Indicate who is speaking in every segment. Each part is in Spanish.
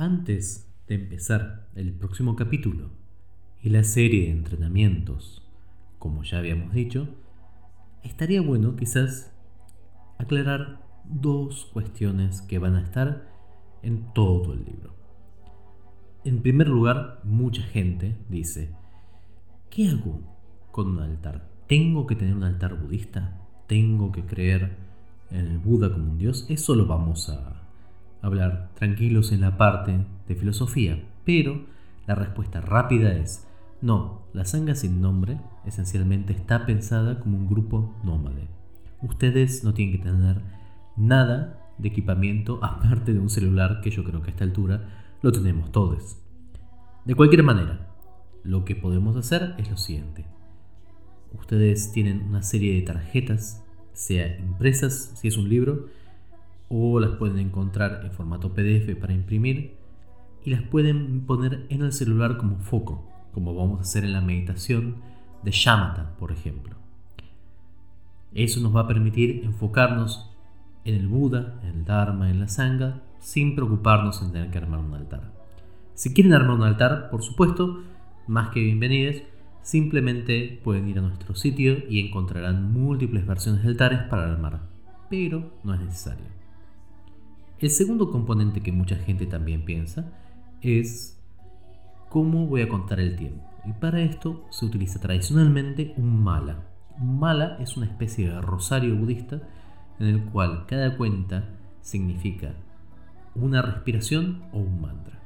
Speaker 1: Antes de empezar el próximo capítulo y la serie de entrenamientos, como ya habíamos dicho, estaría bueno quizás aclarar dos cuestiones que van a estar en todo el libro. En primer lugar, mucha gente dice, ¿qué hago con un altar? ¿Tengo que tener un altar budista? ¿Tengo que creer en el Buda como un dios? Eso lo vamos a hablar tranquilos en la parte de filosofía, pero la respuesta rápida es no, la sanga sin nombre esencialmente está pensada como un grupo nómade. Ustedes no tienen que tener nada de equipamiento aparte de un celular que yo creo que a esta altura lo tenemos todos. De cualquier manera, lo que podemos hacer es lo siguiente. Ustedes tienen una serie de tarjetas, sea impresas si es un libro, o las pueden encontrar en formato PDF para imprimir y las pueden poner en el celular como foco, como vamos a hacer en la meditación de Shamatha, por ejemplo. Eso nos va a permitir enfocarnos en el Buda, en el Dharma, en la Sangha, sin preocuparnos en tener que armar un altar. Si quieren armar un altar, por supuesto, más que bienvenidos, simplemente pueden ir a nuestro sitio y encontrarán múltiples versiones de altares para armar, pero no es necesario. El segundo componente que mucha gente también piensa es cómo voy a contar el tiempo. Y para esto se utiliza tradicionalmente un mala. Un mala es una especie de rosario budista en el cual cada cuenta significa una respiración o un mantra.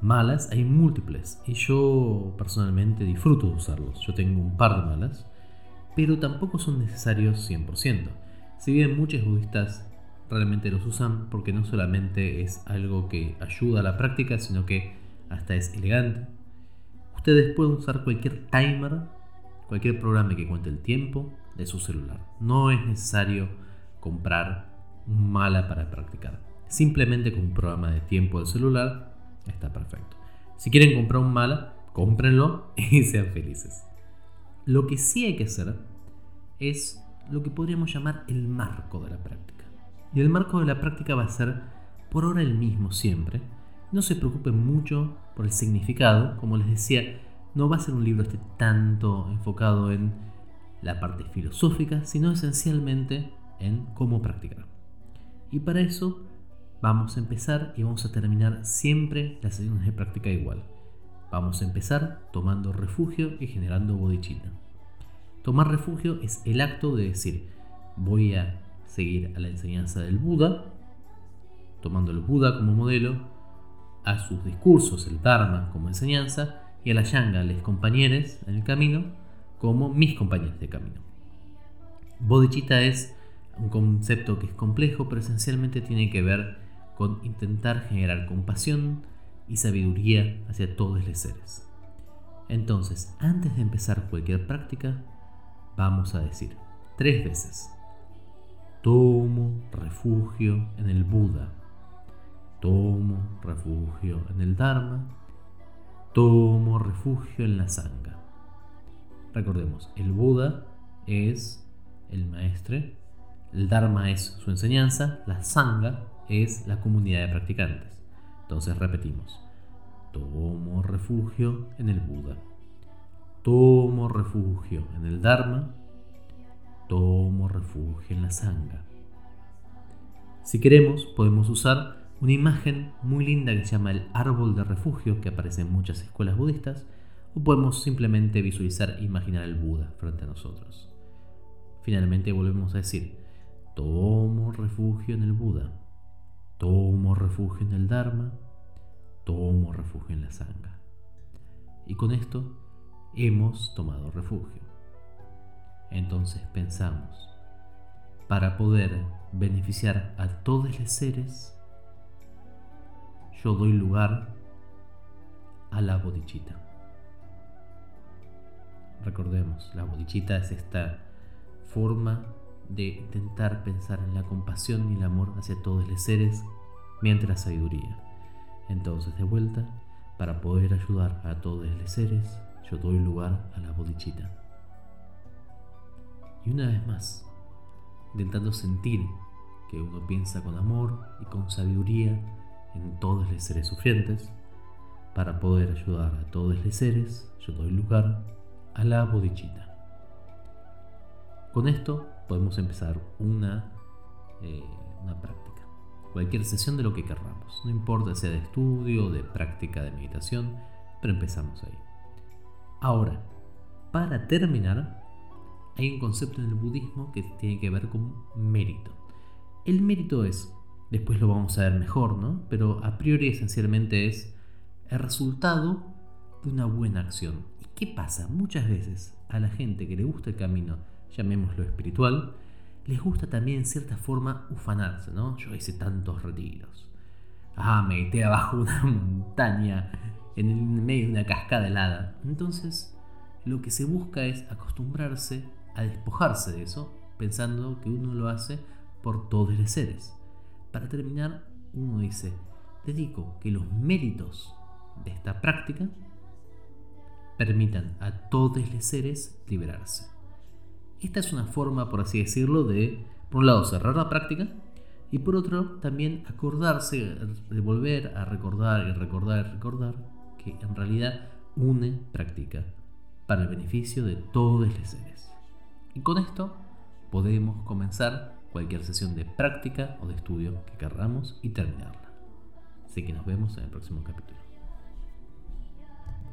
Speaker 1: Malas hay múltiples y yo personalmente disfruto de usarlos. Yo tengo un par de malas, pero tampoco son necesarios 100%. Si bien muchos budistas realmente los usan porque no solamente es algo que ayuda a la práctica, sino que hasta es elegante. Ustedes pueden usar cualquier timer, cualquier programa que cuente el tiempo de su celular. No es necesario comprar un mala para practicar. Simplemente con un programa de tiempo del celular está perfecto. Si quieren comprar un mala, cómprenlo y sean felices. Lo que sí hay que hacer es lo que podríamos llamar el marco de la práctica. Y el marco de la práctica va a ser por ahora el mismo siempre. No se preocupen mucho por el significado, como les decía, no va a ser un libro este tanto enfocado en la parte filosófica, sino esencialmente en cómo practicar. Y para eso vamos a empezar y vamos a terminar siempre las sesiones de práctica igual. Vamos a empezar tomando refugio y generando bodhicitta. Tomar refugio es el acto de decir, voy a seguir a la enseñanza del Buda, tomando el Buda como modelo, a sus discursos, el Dharma como enseñanza, y a la Yanga, los compañeros en el camino, como mis compañeros de camino. Bodhicitta es un concepto que es complejo, pero esencialmente tiene que ver con intentar generar compasión y sabiduría hacia todos los seres. Entonces, antes de empezar cualquier práctica, vamos a decir tres veces, Tomo refugio en el Buda. Tomo refugio en el Dharma. Tomo refugio en la Sangha. Recordemos, el Buda es el maestre, el Dharma es su enseñanza, la Sangha es la comunidad de practicantes. Entonces repetimos, tomo refugio en el Buda, tomo refugio en el Dharma, tomo refugio en la sangha. Si queremos, podemos usar una imagen muy linda que se llama el árbol de refugio que aparece en muchas escuelas budistas, o podemos simplemente visualizar e imaginar el Buda frente a nosotros. Finalmente volvemos a decir, tomo refugio en el Buda, tomo refugio en el Dharma, tomo refugio en la Sangha. Y con esto hemos tomado refugio. Entonces pensamos, para poder beneficiar a todos los seres, yo doy lugar a la bodichita. Recordemos, la bodichita es esta forma de intentar pensar en la compasión y el amor hacia todos los seres la sabiduría. Entonces, de vuelta, para poder ayudar a todos los seres, yo doy lugar a la bodichita. Y una vez más, intentando sentir que uno piensa con amor y con sabiduría en todos los seres sufrientes. Para poder ayudar a todos los seres, yo doy lugar a la bodichita. Con esto podemos empezar una, eh, una práctica. Cualquier sesión de lo que querramos. No importa sea de estudio, de práctica de meditación, pero empezamos ahí. Ahora, para terminar, hay un concepto en el budismo que tiene que ver con mérito. El mérito es, después lo vamos a ver mejor, ¿no? Pero a priori esencialmente es el resultado de una buena acción. ¿Y qué pasa? Muchas veces a la gente que le gusta el camino, llamémoslo espiritual, les gusta también en cierta forma ufanarse, ¿no? Yo hice tantos retiros. Ah, me medité abajo una montaña, en medio de una cascada helada. Entonces, lo que se busca es acostumbrarse a despojarse de eso, pensando que uno lo hace por todos los seres. Para terminar, uno dice, dedico que los méritos de esta práctica permitan a todos los seres liberarse. Esta es una forma, por así decirlo, de, por un lado, cerrar la práctica y por otro, también acordarse, de volver a recordar y recordar y recordar que en realidad une práctica para el beneficio de todos los seres. Y con esto podemos comenzar cualquier sesión de práctica o de estudio que querramos y terminarla. Así que nos vemos en el próximo capítulo.